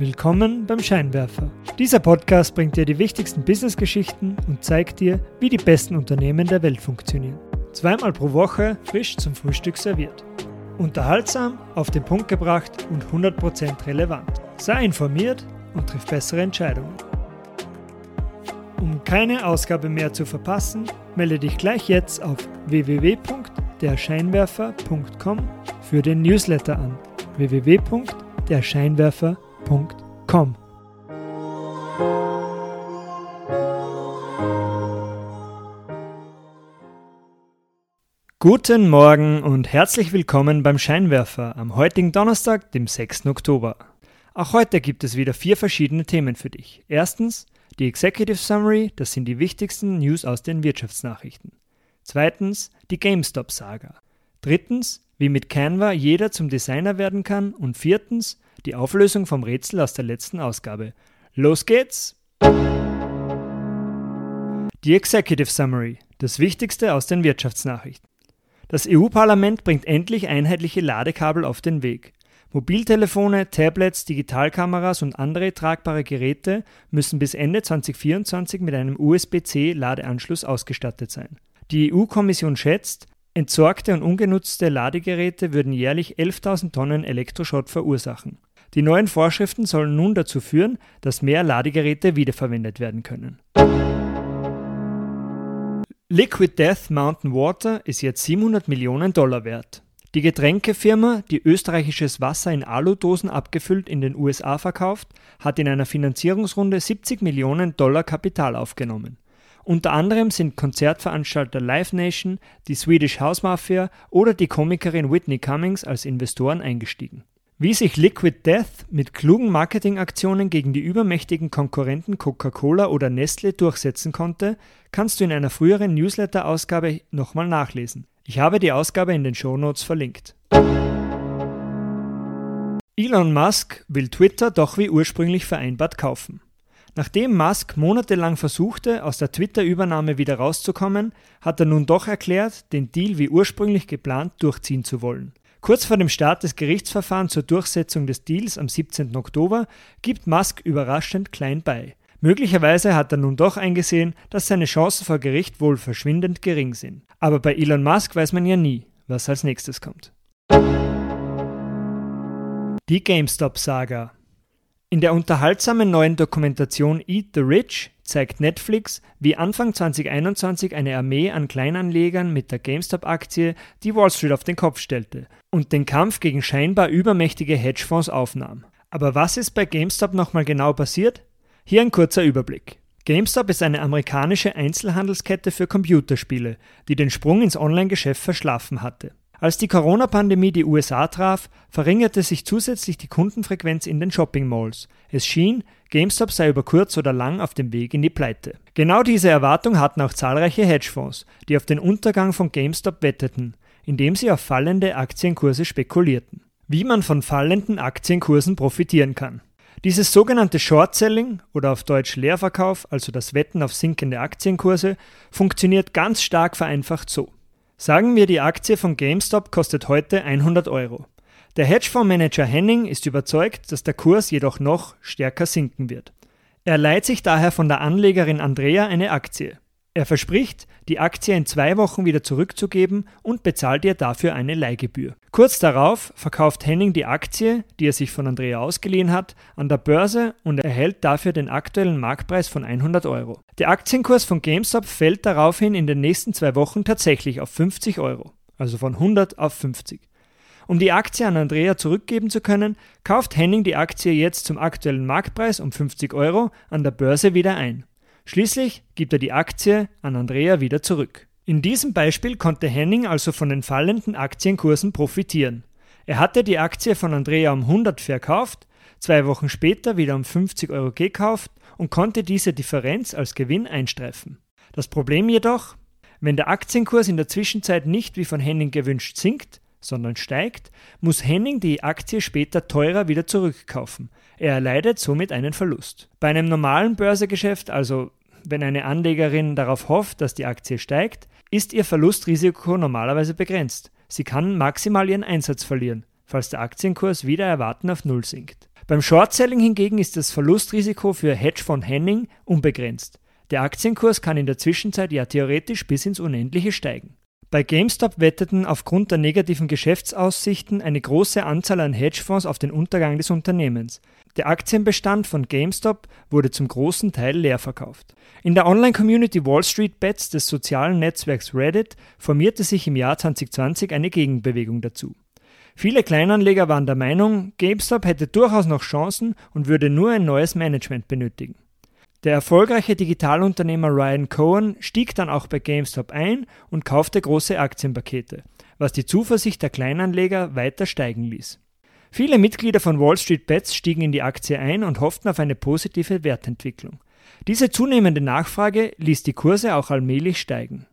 Willkommen beim Scheinwerfer. Dieser Podcast bringt dir die wichtigsten Businessgeschichten und zeigt dir, wie die besten Unternehmen der Welt funktionieren. Zweimal pro Woche frisch zum Frühstück serviert. Unterhaltsam, auf den Punkt gebracht und 100% relevant. Sei informiert und triff bessere Entscheidungen. Um keine Ausgabe mehr zu verpassen, melde dich gleich jetzt auf www.derscheinwerfer.com für den Newsletter an. www.derscheinwerfer.com Guten Morgen und herzlich willkommen beim Scheinwerfer am heutigen Donnerstag, dem 6. Oktober. Auch heute gibt es wieder vier verschiedene Themen für dich. Erstens die Executive Summary, das sind die wichtigsten News aus den Wirtschaftsnachrichten. Zweitens die GameStop-Saga. Drittens, wie mit Canva jeder zum Designer werden kann. Und viertens, die Auflösung vom Rätsel aus der letzten Ausgabe. Los geht's! Die Executive Summary, das Wichtigste aus den Wirtschaftsnachrichten. Das EU-Parlament bringt endlich einheitliche Ladekabel auf den Weg. Mobiltelefone, Tablets, Digitalkameras und andere tragbare Geräte müssen bis Ende 2024 mit einem USB-C-Ladeanschluss ausgestattet sein. Die EU-Kommission schätzt, entsorgte und ungenutzte Ladegeräte würden jährlich 11.000 Tonnen Elektroschrott verursachen. Die neuen Vorschriften sollen nun dazu führen, dass mehr Ladegeräte wiederverwendet werden können. Liquid Death Mountain Water ist jetzt 700 Millionen Dollar wert. Die Getränkefirma, die österreichisches Wasser in Aludosen abgefüllt in den USA verkauft, hat in einer Finanzierungsrunde 70 Millionen Dollar Kapital aufgenommen. Unter anderem sind Konzertveranstalter Live Nation, die Swedish House Mafia oder die Komikerin Whitney Cummings als Investoren eingestiegen. Wie sich Liquid Death mit klugen Marketingaktionen gegen die übermächtigen Konkurrenten Coca-Cola oder Nestle durchsetzen konnte, kannst du in einer früheren Newsletter-Ausgabe nochmal nachlesen. Ich habe die Ausgabe in den Shownotes verlinkt. Elon Musk will Twitter doch wie ursprünglich vereinbart kaufen. Nachdem Musk monatelang versuchte, aus der Twitter-Übernahme wieder rauszukommen, hat er nun doch erklärt, den Deal wie ursprünglich geplant durchziehen zu wollen. Kurz vor dem Start des Gerichtsverfahrens zur Durchsetzung des Deals am 17. Oktober gibt Musk überraschend klein bei. Möglicherweise hat er nun doch eingesehen, dass seine Chancen vor Gericht wohl verschwindend gering sind. Aber bei Elon Musk weiß man ja nie, was als nächstes kommt. Die GameStop-Saga. In der unterhaltsamen neuen Dokumentation Eat the Rich zeigt Netflix, wie Anfang 2021 eine Armee an Kleinanlegern mit der GameStop-Aktie die Wall Street auf den Kopf stellte und den Kampf gegen scheinbar übermächtige Hedgefonds aufnahm. Aber was ist bei GameStop nochmal genau passiert? Hier ein kurzer Überblick. GameStop ist eine amerikanische Einzelhandelskette für Computerspiele, die den Sprung ins Online-Geschäft verschlafen hatte. Als die Corona-Pandemie die USA traf, verringerte sich zusätzlich die Kundenfrequenz in den Shopping-Malls. Es schien, GameStop sei über kurz oder lang auf dem Weg in die Pleite. Genau diese Erwartung hatten auch zahlreiche Hedgefonds, die auf den Untergang von GameStop wetteten, indem sie auf fallende Aktienkurse spekulierten. Wie man von fallenden Aktienkursen profitieren kann. Dieses sogenannte Short-Selling oder auf Deutsch Leerverkauf, also das Wetten auf sinkende Aktienkurse, funktioniert ganz stark vereinfacht so. Sagen wir, die Aktie von GameStop kostet heute 100 Euro. Der Hedgefondsmanager Henning ist überzeugt, dass der Kurs jedoch noch stärker sinken wird. Er leiht sich daher von der Anlegerin Andrea eine Aktie. Er verspricht, die Aktie in zwei Wochen wieder zurückzugeben und bezahlt ihr dafür eine Leihgebühr. Kurz darauf verkauft Henning die Aktie, die er sich von Andrea ausgeliehen hat, an der Börse und erhält dafür den aktuellen Marktpreis von 100 Euro. Der Aktienkurs von GameStop fällt daraufhin in den nächsten zwei Wochen tatsächlich auf 50 Euro, also von 100 auf 50. Um die Aktie an Andrea zurückgeben zu können, kauft Henning die Aktie jetzt zum aktuellen Marktpreis um 50 Euro an der Börse wieder ein. Schließlich gibt er die Aktie an Andrea wieder zurück. In diesem Beispiel konnte Henning also von den fallenden Aktienkursen profitieren. Er hatte die Aktie von Andrea um 100 verkauft, zwei Wochen später wieder um 50 Euro gekauft und konnte diese Differenz als Gewinn einstreifen. Das Problem jedoch, wenn der Aktienkurs in der Zwischenzeit nicht wie von Henning gewünscht sinkt, sondern steigt, muss Henning die Aktie später teurer wieder zurückkaufen. Er erleidet somit einen Verlust. Bei einem normalen Börsegeschäft, also wenn eine Anlegerin darauf hofft, dass die Aktie steigt, ist ihr Verlustrisiko normalerweise begrenzt. Sie kann maximal ihren Einsatz verlieren, falls der Aktienkurs wieder erwarten auf Null sinkt. Beim Short-Selling hingegen ist das Verlustrisiko für Hedgefonds Henning unbegrenzt. Der Aktienkurs kann in der Zwischenzeit ja theoretisch bis ins Unendliche steigen. Bei GameStop wetteten aufgrund der negativen Geschäftsaussichten eine große Anzahl an Hedgefonds auf den Untergang des Unternehmens. Der Aktienbestand von GameStop wurde zum großen Teil leer verkauft. In der Online-Community Wall Street Bets des sozialen Netzwerks Reddit formierte sich im Jahr 2020 eine Gegenbewegung dazu. Viele Kleinanleger waren der Meinung, GameStop hätte durchaus noch Chancen und würde nur ein neues Management benötigen. Der erfolgreiche Digitalunternehmer Ryan Cohen stieg dann auch bei GameStop ein und kaufte große Aktienpakete, was die Zuversicht der Kleinanleger weiter steigen ließ. Viele Mitglieder von Wall Street Bets stiegen in die Aktie ein und hofften auf eine positive Wertentwicklung. Diese zunehmende Nachfrage ließ die Kurse auch allmählich steigen.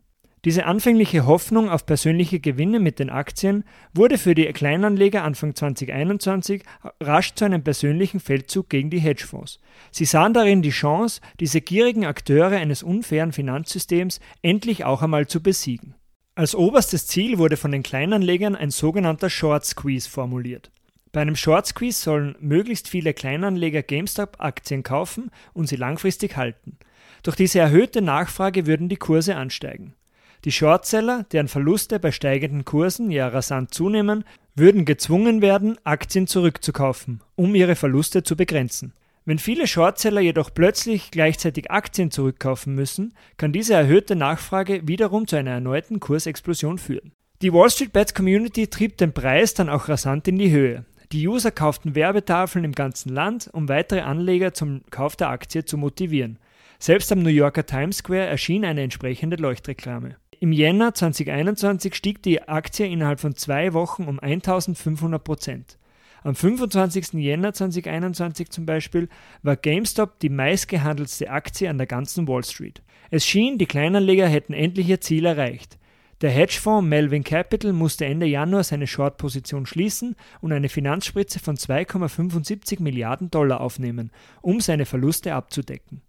Diese anfängliche Hoffnung auf persönliche Gewinne mit den Aktien wurde für die Kleinanleger Anfang 2021 rasch zu einem persönlichen Feldzug gegen die Hedgefonds. Sie sahen darin die Chance, diese gierigen Akteure eines unfairen Finanzsystems endlich auch einmal zu besiegen. Als oberstes Ziel wurde von den Kleinanlegern ein sogenannter Short Squeeze formuliert. Bei einem Short Squeeze sollen möglichst viele Kleinanleger GameStop-Aktien kaufen und sie langfristig halten. Durch diese erhöhte Nachfrage würden die Kurse ansteigen. Die Shortseller, deren Verluste bei steigenden Kursen ja rasant zunehmen, würden gezwungen werden, Aktien zurückzukaufen, um ihre Verluste zu begrenzen. Wenn viele Shortseller jedoch plötzlich gleichzeitig Aktien zurückkaufen müssen, kann diese erhöhte Nachfrage wiederum zu einer erneuten Kursexplosion führen. Die Wall Street Bets Community trieb den Preis dann auch rasant in die Höhe. Die User kauften Werbetafeln im ganzen Land, um weitere Anleger zum Kauf der Aktie zu motivieren. Selbst am New Yorker Times Square erschien eine entsprechende Leuchtreklame. Im Jänner 2021 stieg die Aktie innerhalb von zwei Wochen um 1500 Prozent. Am 25. Jänner 2021 zum Beispiel war GameStop die meistgehandelste Aktie an der ganzen Wall Street. Es schien, die Kleinanleger hätten endlich ihr Ziel erreicht. Der Hedgefonds Melvin Capital musste Ende Januar seine Short-Position schließen und eine Finanzspritze von 2,75 Milliarden Dollar aufnehmen, um seine Verluste abzudecken.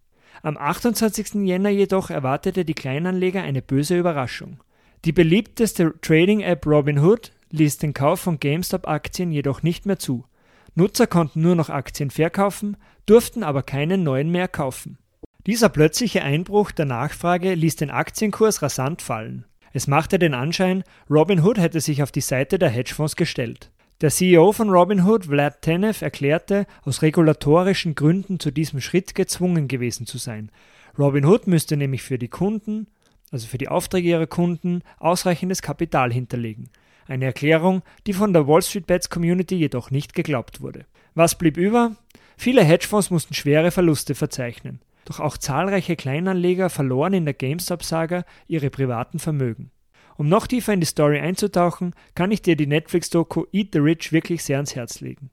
Am 28. Jänner jedoch erwartete die Kleinanleger eine böse Überraschung. Die beliebteste Trading-App Robinhood ließ den Kauf von GameStop-Aktien jedoch nicht mehr zu. Nutzer konnten nur noch Aktien verkaufen, durften aber keine neuen mehr kaufen. Dieser plötzliche Einbruch der Nachfrage ließ den Aktienkurs rasant fallen. Es machte den Anschein, Robinhood hätte sich auf die Seite der Hedgefonds gestellt. Der CEO von Robinhood, Vlad Tenev, erklärte, aus regulatorischen Gründen zu diesem Schritt gezwungen gewesen zu sein. Robinhood müsste nämlich für die Kunden, also für die Aufträge ihrer Kunden, ausreichendes Kapital hinterlegen. Eine Erklärung, die von der Wall Street Bets Community jedoch nicht geglaubt wurde. Was blieb über? Viele Hedgefonds mussten schwere Verluste verzeichnen. Doch auch zahlreiche Kleinanleger verloren in der GameStop-Saga ihre privaten Vermögen. Um noch tiefer in die Story einzutauchen, kann ich dir die Netflix-Doku Eat the Rich wirklich sehr ans Herz legen.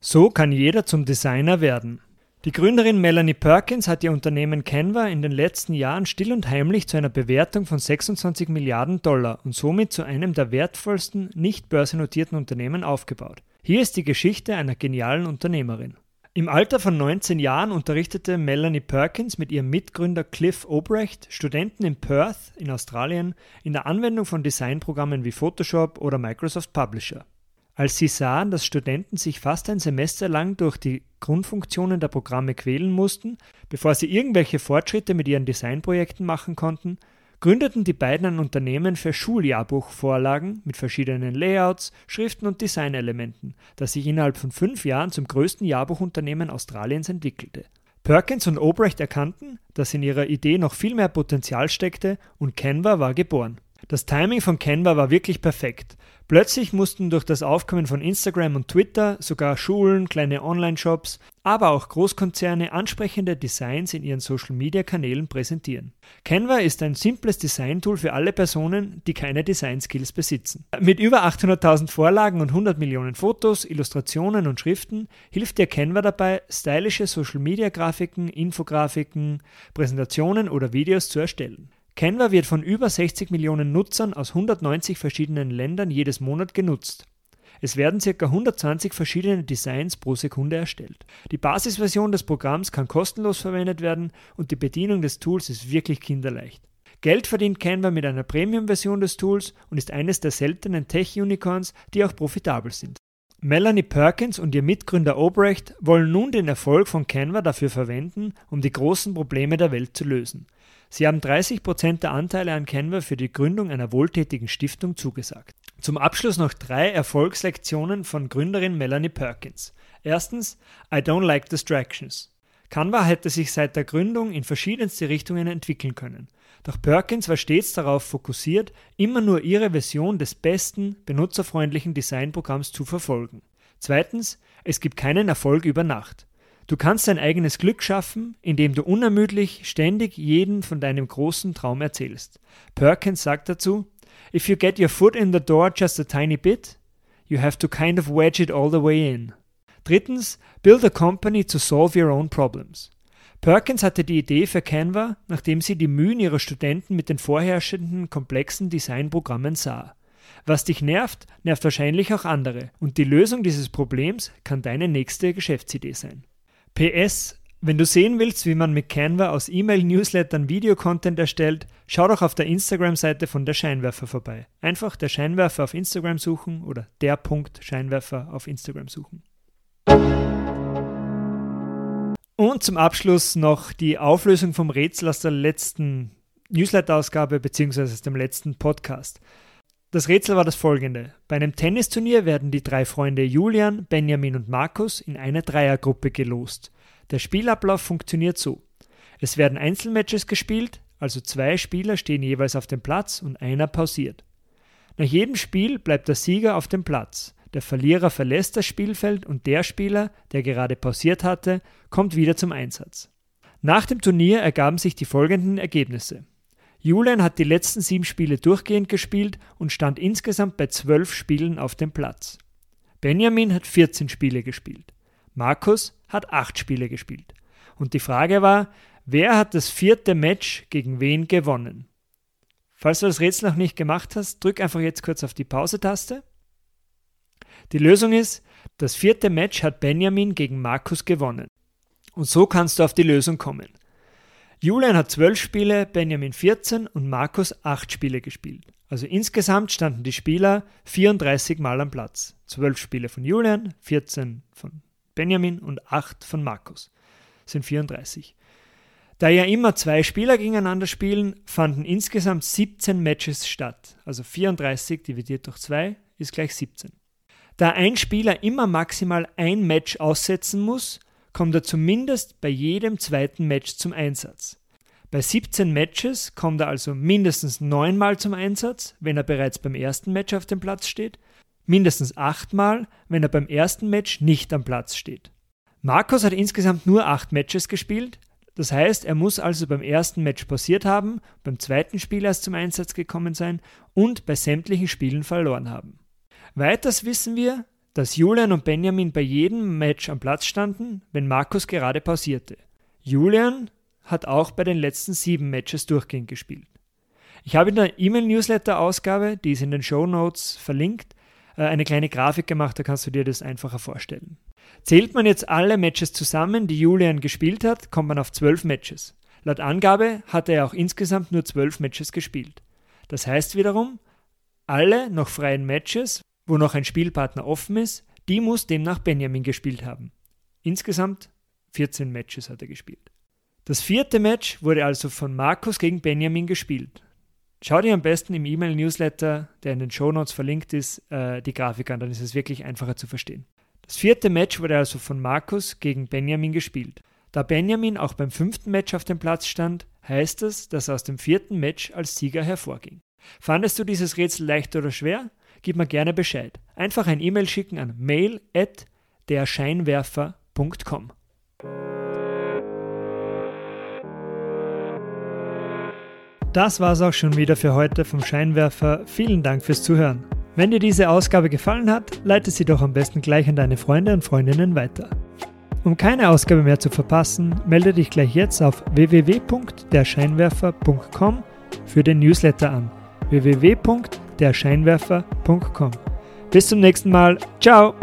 So kann jeder zum Designer werden. Die Gründerin Melanie Perkins hat ihr Unternehmen Canva in den letzten Jahren still und heimlich zu einer Bewertung von 26 Milliarden Dollar und somit zu einem der wertvollsten nicht börsennotierten Unternehmen aufgebaut. Hier ist die Geschichte einer genialen Unternehmerin. Im Alter von 19 Jahren unterrichtete Melanie Perkins mit ihrem Mitgründer Cliff Obrecht Studenten in Perth in Australien in der Anwendung von Designprogrammen wie Photoshop oder Microsoft Publisher. Als sie sahen, dass Studenten sich fast ein Semester lang durch die Grundfunktionen der Programme quälen mussten, bevor sie irgendwelche Fortschritte mit ihren Designprojekten machen konnten, gründeten die beiden ein Unternehmen für Schuljahrbuchvorlagen mit verschiedenen Layouts, Schriften und Designelementen, das sich innerhalb von fünf Jahren zum größten Jahrbuchunternehmen Australiens entwickelte. Perkins und Obrecht erkannten, dass in ihrer Idee noch viel mehr Potenzial steckte und Canva war geboren. Das Timing von Canva war wirklich perfekt. Plötzlich mussten durch das Aufkommen von Instagram und Twitter sogar Schulen, kleine Online-Shops, aber auch Großkonzerne ansprechende Designs in ihren Social-Media-Kanälen präsentieren. Canva ist ein simples Design-Tool für alle Personen, die keine Design-Skills besitzen. Mit über 800.000 Vorlagen und 100 Millionen Fotos, Illustrationen und Schriften hilft dir Canva dabei, stylische Social-Media-Grafiken, Infografiken, Präsentationen oder Videos zu erstellen. Canva wird von über 60 Millionen Nutzern aus 190 verschiedenen Ländern jedes Monat genutzt. Es werden ca. 120 verschiedene Designs pro Sekunde erstellt. Die Basisversion des Programms kann kostenlos verwendet werden und die Bedienung des Tools ist wirklich kinderleicht. Geld verdient Canva mit einer Premium-Version des Tools und ist eines der seltenen Tech-Unicorns, die auch profitabel sind. Melanie Perkins und ihr Mitgründer Obrecht wollen nun den Erfolg von Canva dafür verwenden, um die großen Probleme der Welt zu lösen. Sie haben 30% der Anteile an Canva für die Gründung einer wohltätigen Stiftung zugesagt. Zum Abschluss noch drei Erfolgslektionen von Gründerin Melanie Perkins. Erstens, I don't like distractions. Canva hätte sich seit der Gründung in verschiedenste Richtungen entwickeln können. Doch Perkins war stets darauf fokussiert, immer nur ihre Version des besten, benutzerfreundlichen Designprogramms zu verfolgen. Zweitens, es gibt keinen Erfolg über Nacht. Du kannst dein eigenes Glück schaffen, indem du unermüdlich ständig jeden von deinem großen Traum erzählst. Perkins sagt dazu, If you get your foot in the door just a tiny bit, you have to kind of wedge it all the way in. Drittens, build a company to solve your own problems. Perkins hatte die Idee für Canva, nachdem sie die Mühen ihrer Studenten mit den vorherrschenden komplexen Designprogrammen sah. Was dich nervt, nervt wahrscheinlich auch andere, und die Lösung dieses Problems kann deine nächste Geschäftsidee sein. PS wenn du sehen willst, wie man mit Canva aus E-Mail-Newslettern Videocontent erstellt, schau doch auf der Instagram-Seite von der Scheinwerfer vorbei. Einfach der Scheinwerfer auf Instagram suchen oder der Punkt Scheinwerfer auf Instagram suchen. Und zum Abschluss noch die Auflösung vom Rätsel aus der letzten Newsletter-Ausgabe bzw. aus dem letzten Podcast. Das Rätsel war das folgende. Bei einem Tennisturnier werden die drei Freunde Julian, Benjamin und Markus in eine Dreiergruppe gelost. Der Spielablauf funktioniert so. Es werden Einzelmatches gespielt, also zwei Spieler stehen jeweils auf dem Platz und einer pausiert. Nach jedem Spiel bleibt der Sieger auf dem Platz. Der Verlierer verlässt das Spielfeld und der Spieler, der gerade pausiert hatte, kommt wieder zum Einsatz. Nach dem Turnier ergaben sich die folgenden Ergebnisse. Julian hat die letzten sieben Spiele durchgehend gespielt und stand insgesamt bei zwölf Spielen auf dem Platz. Benjamin hat 14 Spiele gespielt. Markus hat acht Spiele gespielt. Und die Frage war, wer hat das vierte Match gegen wen gewonnen? Falls du das Rätsel noch nicht gemacht hast, drück einfach jetzt kurz auf die Pause-Taste. Die Lösung ist, das vierte Match hat Benjamin gegen Markus gewonnen. Und so kannst du auf die Lösung kommen. Julian hat zwölf Spiele, Benjamin 14 und Markus acht Spiele gespielt. Also insgesamt standen die Spieler 34 Mal am Platz. Zwölf Spiele von Julian, 14 von Benjamin und 8 von Markus. Sind 34. Da ja immer zwei Spieler gegeneinander spielen, fanden insgesamt 17 Matches statt. Also 34 dividiert durch 2 ist gleich 17. Da ein Spieler immer maximal ein Match aussetzen muss, kommt er zumindest bei jedem zweiten Match zum Einsatz. Bei 17 Matches kommt er also mindestens neunmal zum Einsatz, wenn er bereits beim ersten Match auf dem Platz steht, mindestens achtmal, wenn er beim ersten Match nicht am Platz steht. Markus hat insgesamt nur acht Matches gespielt, das heißt, er muss also beim ersten Match pausiert haben, beim zweiten Spiel erst zum Einsatz gekommen sein und bei sämtlichen Spielen verloren haben. Weiters wissen wir, dass Julian und Benjamin bei jedem Match am Platz standen, wenn Markus gerade pausierte. Julian hat auch bei den letzten sieben Matches durchgehend gespielt. Ich habe in der E-Mail-Newsletter-Ausgabe, die ist in den Show Notes verlinkt, äh, eine kleine Grafik gemacht, da kannst du dir das einfacher vorstellen. Zählt man jetzt alle Matches zusammen, die Julian gespielt hat, kommt man auf zwölf Matches. Laut Angabe hatte er auch insgesamt nur zwölf Matches gespielt. Das heißt wiederum, alle noch freien Matches, wo noch ein Spielpartner offen ist, die muss demnach Benjamin gespielt haben. Insgesamt 14 Matches hat er gespielt. Das vierte Match wurde also von Markus gegen Benjamin gespielt. Schau dir am besten im E-Mail-Newsletter, der in den Show Notes verlinkt ist, äh, die Grafik an, dann ist es wirklich einfacher zu verstehen. Das vierte Match wurde also von Markus gegen Benjamin gespielt. Da Benjamin auch beim fünften Match auf dem Platz stand, heißt es, dass er aus dem vierten Match als Sieger hervorging. Fandest du dieses Rätsel leicht oder schwer? Gib mir gerne Bescheid. Einfach ein E-Mail schicken an mail at derscheinwerfer.com. Das war's auch schon wieder für heute vom Scheinwerfer. Vielen Dank fürs Zuhören. Wenn dir diese Ausgabe gefallen hat, leite sie doch am besten gleich an deine Freunde und Freundinnen weiter. Um keine Ausgabe mehr zu verpassen, melde dich gleich jetzt auf www.derscheinwerfer.com für den Newsletter an. www.derscheinwerfer.com. Bis zum nächsten Mal. Ciao!